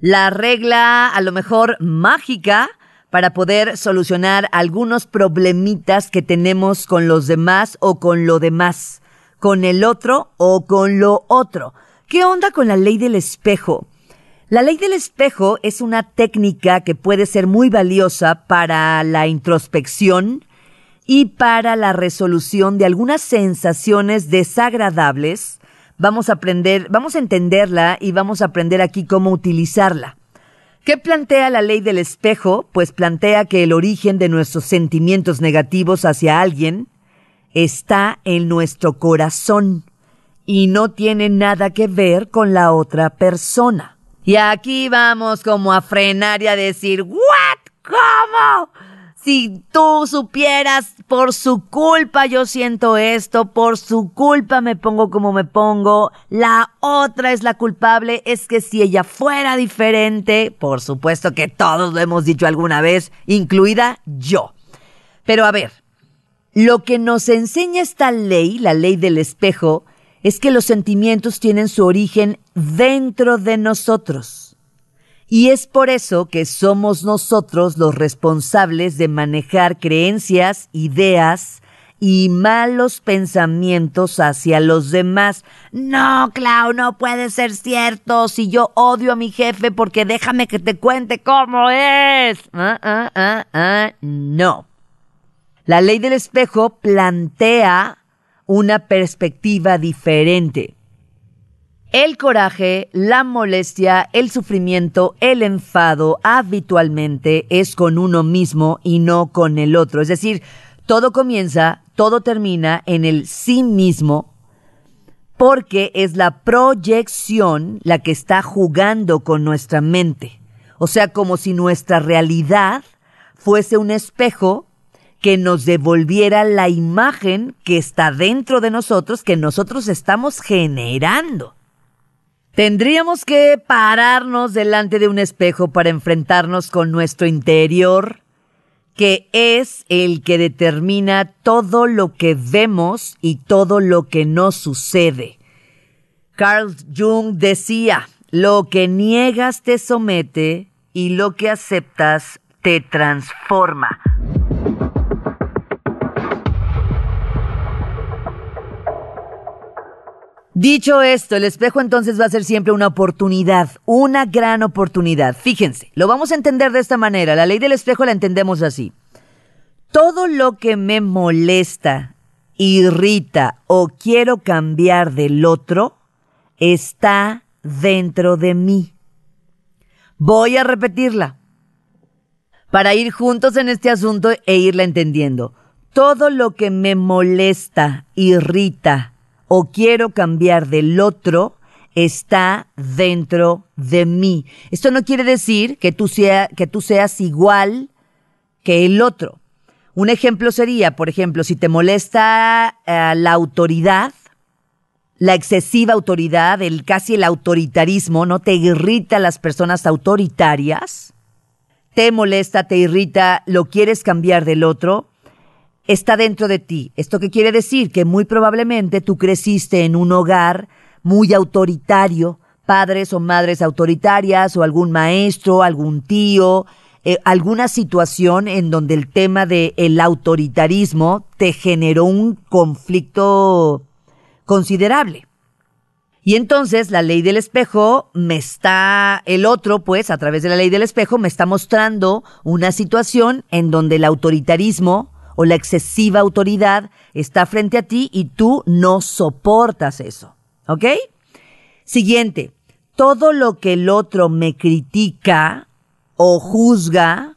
La regla a lo mejor mágica para poder solucionar algunos problemitas que tenemos con los demás o con lo demás, con el otro o con lo otro. ¿Qué onda con la ley del espejo? La ley del espejo es una técnica que puede ser muy valiosa para la introspección y para la resolución de algunas sensaciones desagradables. Vamos a aprender, vamos a entenderla y vamos a aprender aquí cómo utilizarla. ¿Qué plantea la ley del espejo? Pues plantea que el origen de nuestros sentimientos negativos hacia alguien está en nuestro corazón y no tiene nada que ver con la otra persona. Y aquí vamos como a frenar y a decir, ¿what? ¿Cómo? Si tú supieras, por su culpa yo siento esto, por su culpa me pongo como me pongo, la otra es la culpable, es que si ella fuera diferente, por supuesto que todos lo hemos dicho alguna vez, incluida yo. Pero a ver, lo que nos enseña esta ley, la ley del espejo, es que los sentimientos tienen su origen dentro de nosotros. Y es por eso que somos nosotros los responsables de manejar creencias, ideas y malos pensamientos hacia los demás. No, Clau, no puede ser cierto. Si yo odio a mi jefe porque déjame que te cuente cómo es. Ah, ah, ah. No. La ley del espejo plantea una perspectiva diferente. El coraje, la molestia, el sufrimiento, el enfado habitualmente es con uno mismo y no con el otro. Es decir, todo comienza, todo termina en el sí mismo porque es la proyección la que está jugando con nuestra mente. O sea, como si nuestra realidad fuese un espejo que nos devolviera la imagen que está dentro de nosotros, que nosotros estamos generando. Tendríamos que pararnos delante de un espejo para enfrentarnos con nuestro interior, que es el que determina todo lo que vemos y todo lo que nos sucede. Carl Jung decía, lo que niegas te somete y lo que aceptas te transforma. Dicho esto, el espejo entonces va a ser siempre una oportunidad, una gran oportunidad. Fíjense, lo vamos a entender de esta manera. La ley del espejo la entendemos así. Todo lo que me molesta, irrita o quiero cambiar del otro está dentro de mí. Voy a repetirla para ir juntos en este asunto e irla entendiendo. Todo lo que me molesta, irrita, o quiero cambiar del otro está dentro de mí. Esto no quiere decir que tú, sea, que tú seas igual que el otro. Un ejemplo sería, por ejemplo, si te molesta eh, la autoridad, la excesiva autoridad, el casi el autoritarismo, ¿no? Te irrita las personas autoritarias, te molesta, te irrita, lo quieres cambiar del otro, está dentro de ti. ¿Esto qué quiere decir? Que muy probablemente tú creciste en un hogar muy autoritario, padres o madres autoritarias o algún maestro, algún tío, eh, alguna situación en donde el tema del el autoritarismo te generó un conflicto considerable. Y entonces la ley del espejo me está, el otro pues a través de la ley del espejo me está mostrando una situación en donde el autoritarismo o la excesiva autoridad está frente a ti y tú no soportas eso. ¿Ok? Siguiente, todo lo que el otro me critica o juzga,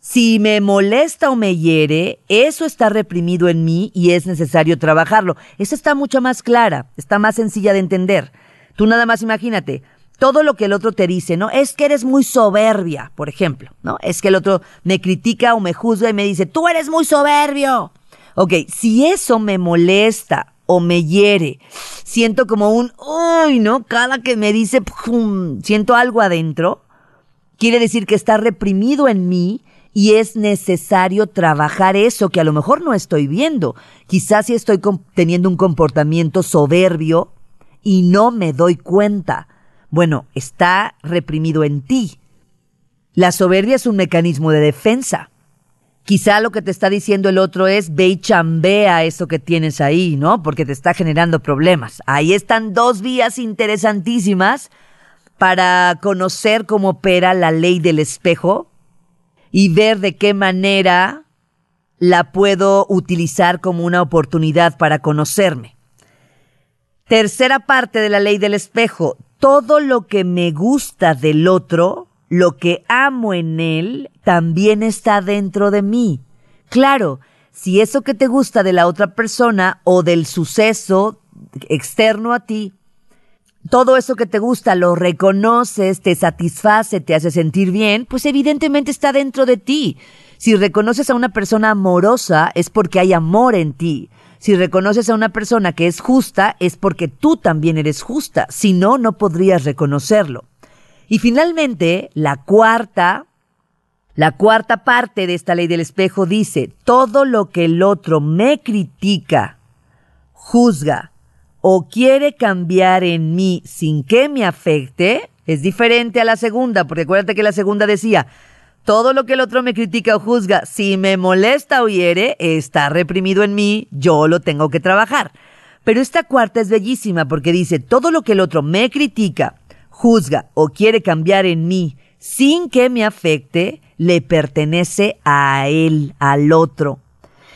si me molesta o me hiere, eso está reprimido en mí y es necesario trabajarlo. Esa está mucho más clara, está más sencilla de entender. Tú nada más imagínate, todo lo que el otro te dice, ¿no? Es que eres muy soberbia, por ejemplo, ¿no? Es que el otro me critica o me juzga y me dice, tú eres muy soberbio. Ok, si eso me molesta o me hiere, siento como un, uy, ¿no? Cada que me dice, siento algo adentro, quiere decir que está reprimido en mí y es necesario trabajar eso que a lo mejor no estoy viendo. Quizás si estoy teniendo un comportamiento soberbio y no me doy cuenta Bueno, está reprimido en ti. La soberbia es un mecanismo de defensa. Quizá lo que te está diciendo el otro es ve y chambea eso que tienes ahí, ¿no? Porque te está generando problemas. Ahí están dos vías interesantísimas para conocer cómo opera la ley del espejo y ver de qué manera la puedo utilizar como una oportunidad para conocerme. Tercera parte de la ley del espejo. Todo lo que me gusta del otro lo que amo en él también está dentro de mí. Claro, si eso que te gusta de la otra persona o del suceso externo a ti, todo eso que te gusta lo reconoces, te satisface, te hace sentir bien, pues evidentemente está dentro de ti. Si reconoces a una persona amorosa es porque hay amor en ti. Si reconoces a una persona que es justa es porque tú también eres justa. Si no, no podrías reconocerlo. Y finalmente, la cuarta, la cuarta parte de esta ley del espejo dice, todo lo que el otro me critica, juzga o quiere cambiar en mí sin que me afecte, es diferente a la segunda, porque acuérdate que la segunda decía, todo lo que el otro me critica o juzga, si me molesta o hiere, está reprimido en mí, yo lo tengo que trabajar. Pero esta cuarta es bellísima porque dice, todo lo que el otro me critica, juzga o quiere cambiar en mí sin que me afecte, le pertenece a él, al otro.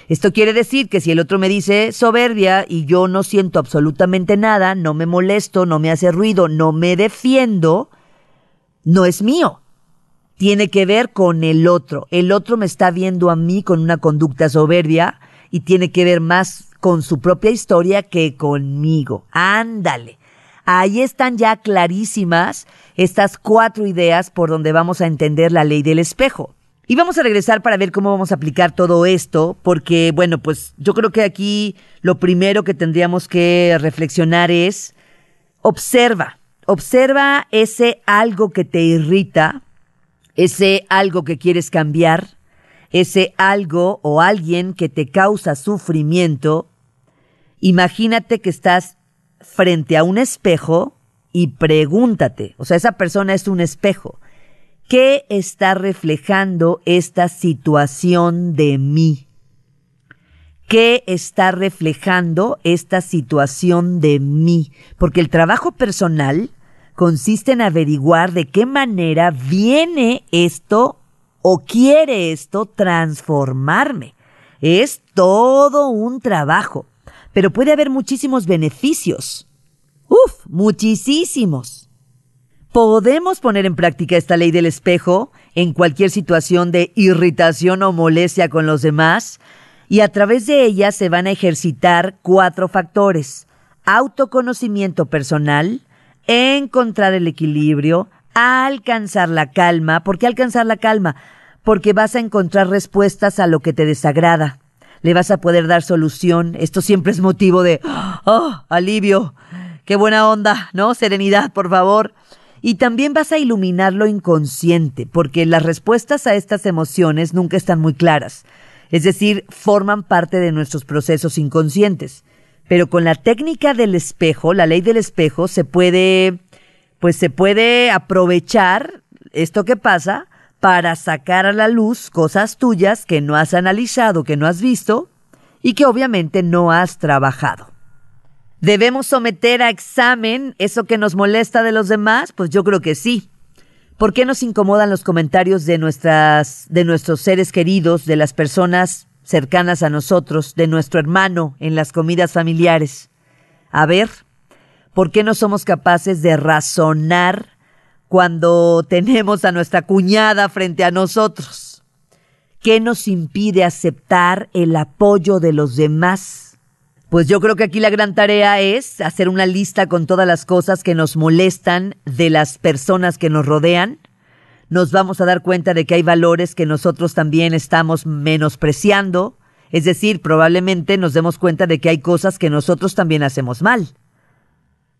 Esto quiere decir que si el otro me dice soberbia y yo no siento absolutamente nada, no me molesto, no me hace ruido, no me defiendo, no es mío. Tiene que ver con el otro. El otro me está viendo a mí con una conducta soberbia y tiene que ver más con su propia historia que conmigo. Ándale. Ahí están ya clarísimas estas cuatro ideas por donde vamos a entender la ley del espejo. Y vamos a regresar para ver cómo vamos a aplicar todo esto, porque bueno, pues yo creo que aquí lo primero que tendríamos que reflexionar es, observa, observa ese algo que te irrita, ese algo que quieres cambiar, ese algo o alguien que te causa sufrimiento. Imagínate que estás frente a un espejo y pregúntate, o sea, esa persona es un espejo, ¿qué está reflejando esta situación de mí? ¿Qué está reflejando esta situación de mí? Porque el trabajo personal consiste en averiguar de qué manera viene esto o quiere esto transformarme. Es todo un trabajo pero puede haber muchísimos beneficios. Uf, muchísimos. Podemos poner en práctica esta ley del espejo en cualquier situación de irritación o molestia con los demás y a través de ella se van a ejercitar cuatro factores. Autoconocimiento personal, encontrar el equilibrio, alcanzar la calma. ¿Por qué alcanzar la calma? Porque vas a encontrar respuestas a lo que te desagrada le vas a poder dar solución. Esto siempre es motivo de, oh, alivio, qué buena onda, ¿no? Serenidad, por favor. Y también vas a iluminar lo inconsciente, porque las respuestas a estas emociones nunca están muy claras. Es decir, forman parte de nuestros procesos inconscientes. Pero con la técnica del espejo, la ley del espejo, se puede, pues se puede aprovechar esto que pasa para sacar a la luz cosas tuyas que no has analizado, que no has visto y que obviamente no has trabajado. ¿Debemos someter a examen eso que nos molesta de los demás? Pues yo creo que sí. ¿Por qué nos incomodan los comentarios de nuestras de nuestros seres queridos, de las personas cercanas a nosotros, de nuestro hermano en las comidas familiares? A ver, ¿por qué no somos capaces de razonar cuando tenemos a nuestra cuñada frente a nosotros? ¿Qué nos impide aceptar el apoyo de los demás? Pues yo creo que aquí la gran tarea es hacer una lista con todas las cosas que nos molestan de las personas que nos rodean. Nos vamos a dar cuenta de que hay valores que nosotros también estamos menospreciando. Es decir, probablemente nos demos cuenta de que hay cosas que nosotros también hacemos mal.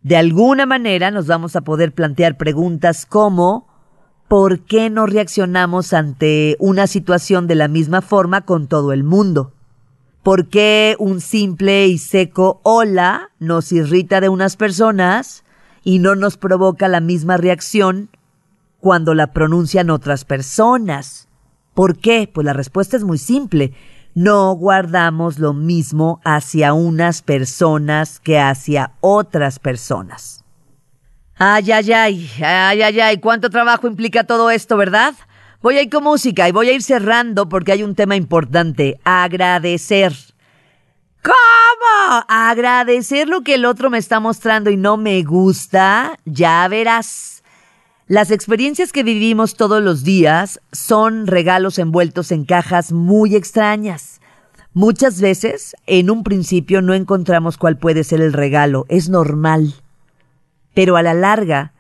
De alguna manera nos vamos a poder plantear preguntas como ¿por qué no reaccionamos ante una situación de la misma forma con todo el mundo? ¿Por qué un simple y seco hola nos irrita de unas personas y no nos provoca la misma reacción cuando la pronuncian otras personas. ¿Por qué? Pues la respuesta es muy simple. No guardamos lo mismo hacia unas personas que hacia otras personas. Ay, ay, ay, ay, ay, ay, cuánto trabajo implica todo esto, ¿verdad? Voy a ir con música y voy a ir cerrando porque hay un tema importante, agradecer. ¿Cómo? Agradecer lo que el otro me está mostrando y no me gusta, ya verás. Las experiencias que vivimos todos los días son regalos envueltos en cajas muy extrañas. Muchas veces, en un principio, no encontramos cuál puede ser el regalo. Es normal. Pero a la larga,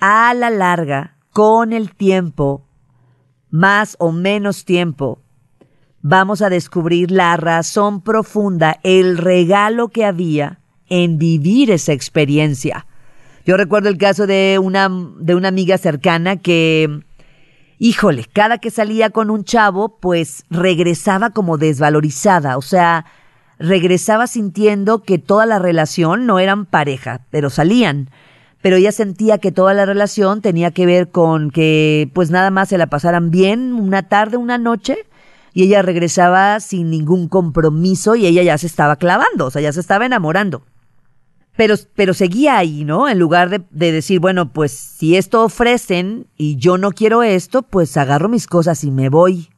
a la larga, con el tiempo, más o menos tiempo, vamos a descubrir la razón profunda, el regalo que había en vivir esa experiencia. Yo recuerdo el caso de una, de una amiga cercana que, híjole, cada que salía con un chavo, pues regresaba como desvalorizada, o sea, regresaba sintiendo que toda la relación no eran pareja, pero salían. Pero ella sentía que toda la relación tenía que ver con que pues nada más se la pasaran bien una tarde, una noche, y ella regresaba sin ningún compromiso y ella ya se estaba clavando, o sea, ya se estaba enamorando. Pero, pero seguía ahí, ¿no? En lugar de, de decir, bueno, pues si esto ofrecen y yo no quiero esto, pues agarro mis cosas y me voy.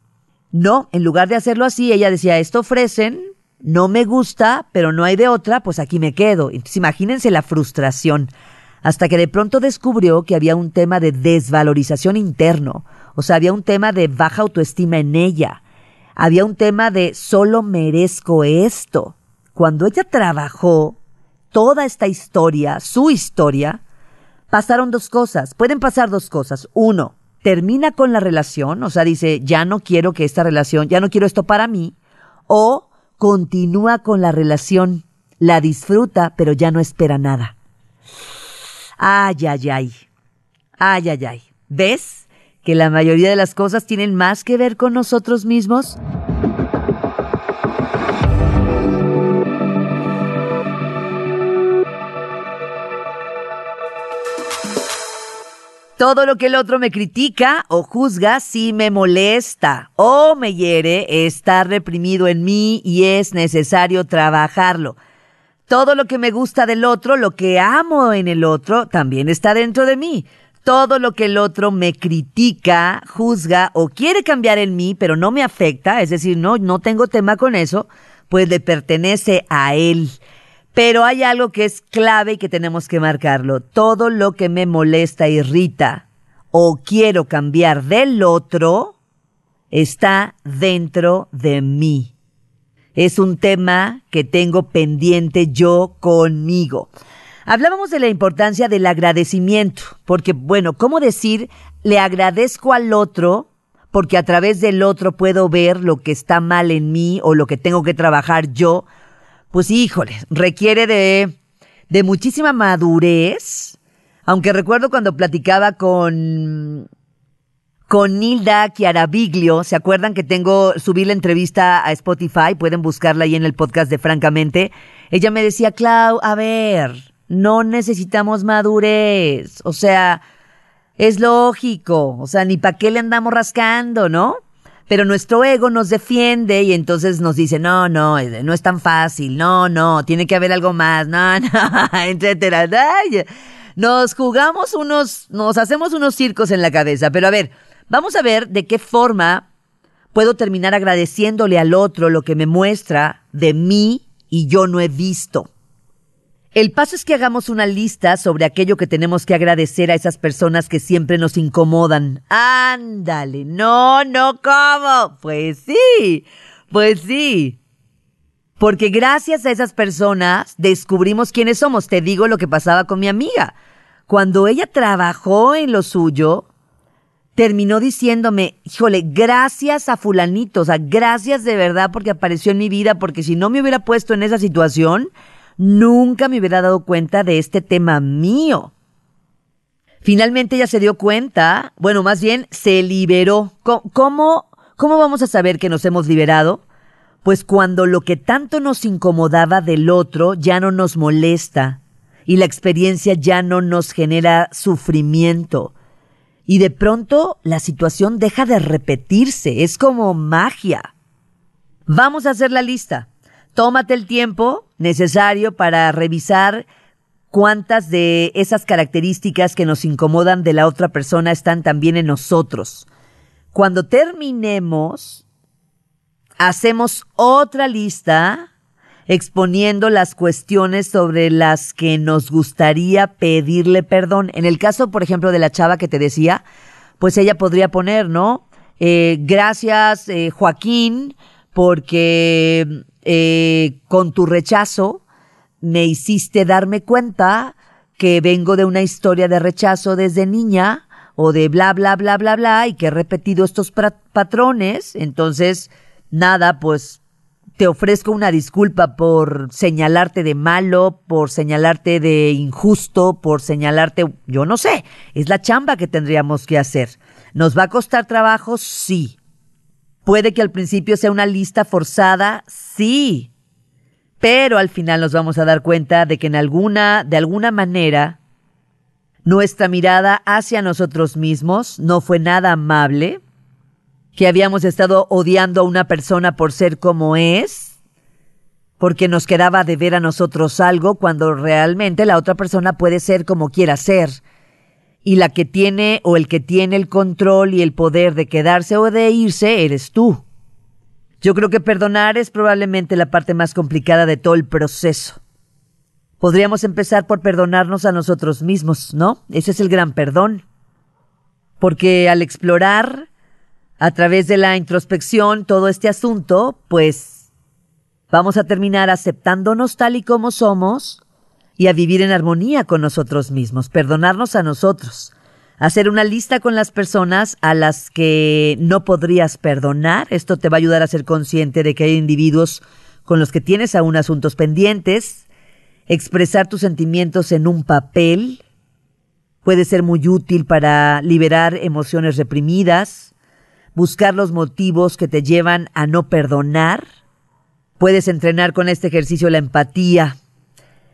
No, en lugar de hacerlo así, ella decía, esto ofrecen, no me gusta, pero no hay de otra, pues aquí me quedo. Entonces imagínense la frustración. Hasta que de pronto descubrió que había un tema de desvalorización interno. O sea, había un tema de baja autoestima en ella. Había un tema de solo merezco esto. Cuando ella trabajó, toda esta historia, su historia, pasaron dos cosas. Pueden pasar dos cosas. Uno, termina con la relación, o sea, dice, ya no quiero que esta relación, ya no quiero esto para mí, o continúa con la relación, la disfruta, pero ya no espera nada. Ay, ay, ay. Ay, ay, ay. ¿Ves que la mayoría de las cosas tienen más que ver con nosotros mismos? Todo lo que el otro me critica o juzga sí me molesta o me hiere está reprimido en mí y es necesario trabajarlo. Todo lo que me gusta del otro, lo que amo en el otro, también está dentro de mí. Todo lo que el otro me critica, juzga o quiere cambiar en mí, pero no me afecta, es decir, no, no tengo tema con eso, pues le pertenece a él. Pero hay algo que es clave y que tenemos que marcarlo. Todo lo que me molesta, irrita o quiero cambiar del otro está dentro de mí. Es un tema que tengo pendiente yo conmigo. Hablábamos de la importancia del agradecimiento, porque bueno, ¿cómo decir le agradezco al otro? Porque a través del otro puedo ver lo que está mal en mí o lo que tengo que trabajar yo pues híjole, requiere de, de muchísima madurez. Aunque recuerdo cuando platicaba con, con Nilda Chiaraviglio, ¿se acuerdan que tengo, subí la entrevista a Spotify? Pueden buscarla ahí en el podcast de Francamente. Ella me decía, Clau, a ver, no necesitamos madurez. O sea, es lógico. O sea, ni para qué le andamos rascando, ¿no? Pero nuestro ego nos defiende y entonces nos dice, no, no, no es tan fácil, no, no, tiene que haber algo más, no, no, etcétera. Nos jugamos unos, nos hacemos unos circos en la cabeza, pero a ver, vamos a ver de qué forma puedo terminar agradeciéndole al otro lo que me muestra de mí y yo no he visto. El paso es que hagamos una lista sobre aquello que tenemos que agradecer a esas personas que siempre nos incomodan. Ándale, no, no, ¿cómo? Pues sí, pues sí. Porque gracias a esas personas descubrimos quiénes somos. Te digo lo que pasaba con mi amiga. Cuando ella trabajó en lo suyo, terminó diciéndome, híjole, gracias a fulanito, o sea, gracias de verdad porque apareció en mi vida, porque si no me hubiera puesto en esa situación, nunca me hubiera dado cuenta de este tema mío. Finalmente ella se dio cuenta, bueno, más bien se liberó. ¿Cómo, cómo vamos a saber que nos hemos liberado? Pues cuando lo que tanto nos incomodaba del otro ya no nos molesta y la experiencia ya no nos genera sufrimiento. Y de pronto la situación deja de repetirse, es como magia. Vamos a hacer la lista. Tómate el tiempo necesario para revisar cuántas de esas características que nos incomodan de la otra persona están también en nosotros. Cuando terminemos, hacemos otra lista exponiendo las cuestiones sobre las que nos gustaría pedirle perdón. En el caso, por ejemplo, de la chava que te decía, pues ella podría poner, ¿no? Eh, gracias, eh, Joaquín, porque eh, con tu rechazo me hiciste darme cuenta que vengo de una historia de rechazo desde niña o de bla, bla, bla, bla, bla, y que he repetido estos patrones. Entonces, nada, pues te ofrezco una disculpa por señalarte de malo, por señalarte de injusto, por señalarte, yo no sé, es la chamba que tendríamos que hacer. ¿Nos va a costar trabajo? Sí. Puede que al principio sea una lista forzada, sí. Pero al final nos vamos a dar cuenta de que en alguna, de alguna manera, nuestra mirada hacia nosotros mismos no fue nada amable, que habíamos estado odiando a una persona por ser como es, porque nos quedaba de ver a nosotros algo cuando realmente la otra persona puede ser como quiera ser. Y la que tiene o el que tiene el control y el poder de quedarse o de irse eres tú. Yo creo que perdonar es probablemente la parte más complicada de todo el proceso. Podríamos empezar por perdonarnos a nosotros mismos, ¿no? Ese es el gran perdón. Porque al explorar a través de la introspección todo este asunto, pues vamos a terminar aceptándonos tal y como somos y a vivir en armonía con nosotros mismos, perdonarnos a nosotros, hacer una lista con las personas a las que no podrías perdonar. Esto te va a ayudar a ser consciente de que hay individuos con los que tienes aún asuntos pendientes, expresar tus sentimientos en un papel, puede ser muy útil para liberar emociones reprimidas, buscar los motivos que te llevan a no perdonar. Puedes entrenar con este ejercicio la empatía,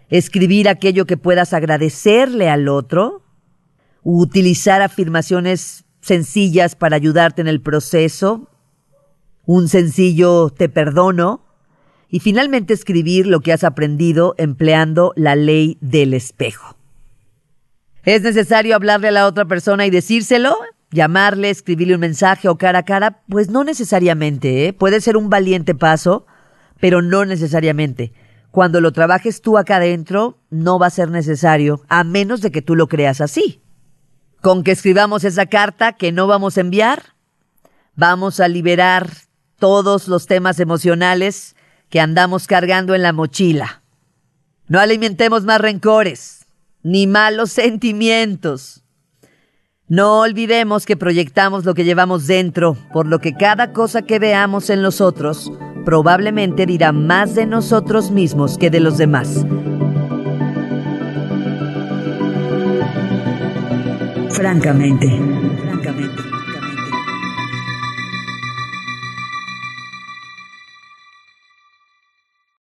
escribir aquello que puedas agradecerle al otro, utilizar afirmaciones sencillas para ayudarte en el proceso, un sencillo te perdono, y finalmente escribir lo que has aprendido empleando la ley del espejo. ¿Es necesario hablarle a la otra persona y decírselo? llamarle, escribirle un mensaje o cara a cara, pues no necesariamente, ¿eh? puede ser un valiente paso, pero no necesariamente. Cuando lo trabajes tú acá adentro, no va a ser necesario, a menos de que tú lo creas así. Con que escribamos esa carta que no vamos a enviar, vamos a liberar todos los temas emocionales que andamos cargando en la mochila. No alimentemos más rencores, ni malos sentimientos. No olvidemos que proyectamos lo que llevamos dentro, por lo que cada cosa que veamos en los otros probablemente dirá más de nosotros mismos que de los demás. Francamente.